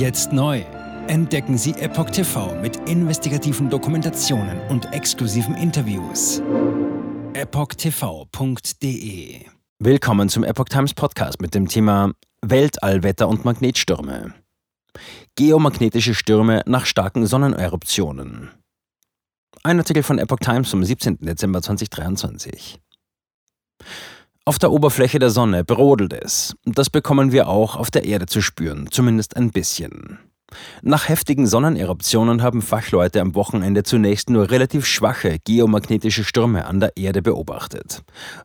Jetzt neu. Entdecken Sie Epoch TV mit investigativen Dokumentationen und exklusiven Interviews. EpochTV.de Willkommen zum Epoch Times Podcast mit dem Thema Weltallwetter und Magnetstürme. Geomagnetische Stürme nach starken Sonneneruptionen. Ein Artikel von Epoch Times vom 17. Dezember 2023. Auf der Oberfläche der Sonne brodelt es. Das bekommen wir auch auf der Erde zu spüren, zumindest ein bisschen. Nach heftigen Sonneneruptionen haben Fachleute am Wochenende zunächst nur relativ schwache geomagnetische Stürme an der Erde beobachtet.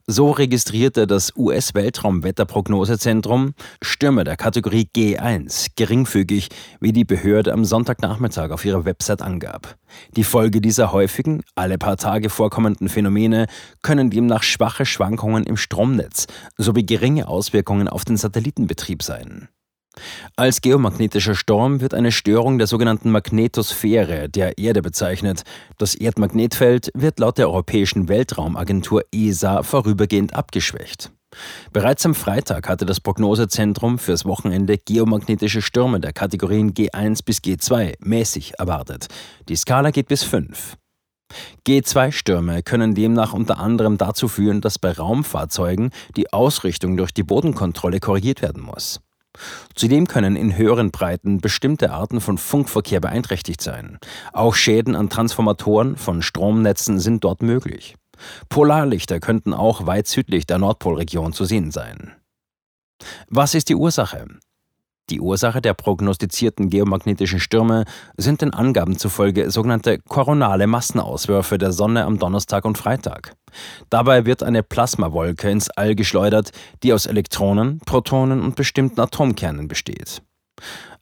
So registrierte das US-Weltraumwetterprognosezentrum Stürme der Kategorie G1 geringfügig, wie die Behörde am Sonntagnachmittag auf ihrer Website angab. Die Folge dieser häufigen, alle paar Tage vorkommenden Phänomene können demnach schwache Schwankungen im Stromnetz sowie geringe Auswirkungen auf den Satellitenbetrieb sein. Als geomagnetischer Sturm wird eine Störung der sogenannten Magnetosphäre der Erde bezeichnet. Das Erdmagnetfeld wird laut der Europäischen Weltraumagentur ESA vorübergehend abgeschwächt. Bereits am Freitag hatte das Prognosezentrum fürs Wochenende geomagnetische Stürme der Kategorien G1 bis G2 mäßig erwartet. Die Skala geht bis 5. G2-Stürme können demnach unter anderem dazu führen, dass bei Raumfahrzeugen die Ausrichtung durch die Bodenkontrolle korrigiert werden muss. Zudem können in höheren Breiten bestimmte Arten von Funkverkehr beeinträchtigt sein. Auch Schäden an Transformatoren von Stromnetzen sind dort möglich. Polarlichter könnten auch weit südlich der Nordpolregion zu sehen sein. Was ist die Ursache? Die Ursache der prognostizierten geomagnetischen Stürme sind den Angaben zufolge sogenannte koronale Massenauswürfe der Sonne am Donnerstag und Freitag. Dabei wird eine Plasmawolke ins All geschleudert, die aus Elektronen, Protonen und bestimmten Atomkernen besteht.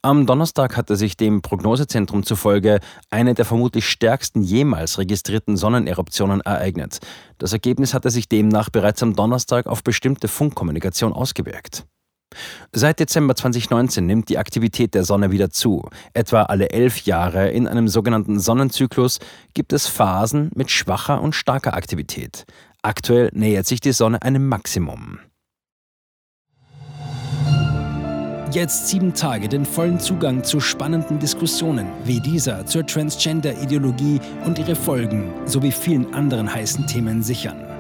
Am Donnerstag hatte sich dem Prognosezentrum zufolge eine der vermutlich stärksten jemals registrierten Sonneneruptionen ereignet. Das Ergebnis hatte sich demnach bereits am Donnerstag auf bestimmte Funkkommunikation ausgewirkt. Seit Dezember 2019 nimmt die Aktivität der Sonne wieder zu. Etwa alle elf Jahre in einem sogenannten Sonnenzyklus gibt es Phasen mit schwacher und starker Aktivität. Aktuell nähert sich die Sonne einem Maximum. Jetzt sieben Tage den vollen Zugang zu spannenden Diskussionen wie dieser zur Transgender-Ideologie und ihre Folgen sowie vielen anderen heißen Themen sichern.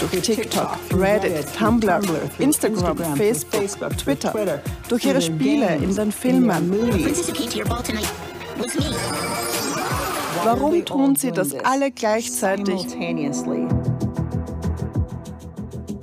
durch TikTok, Reddit, Tumblr, Instagram, Facebook, Twitter, durch ihre Spiele in den Filmen. Warum tun sie das alle gleichzeitig?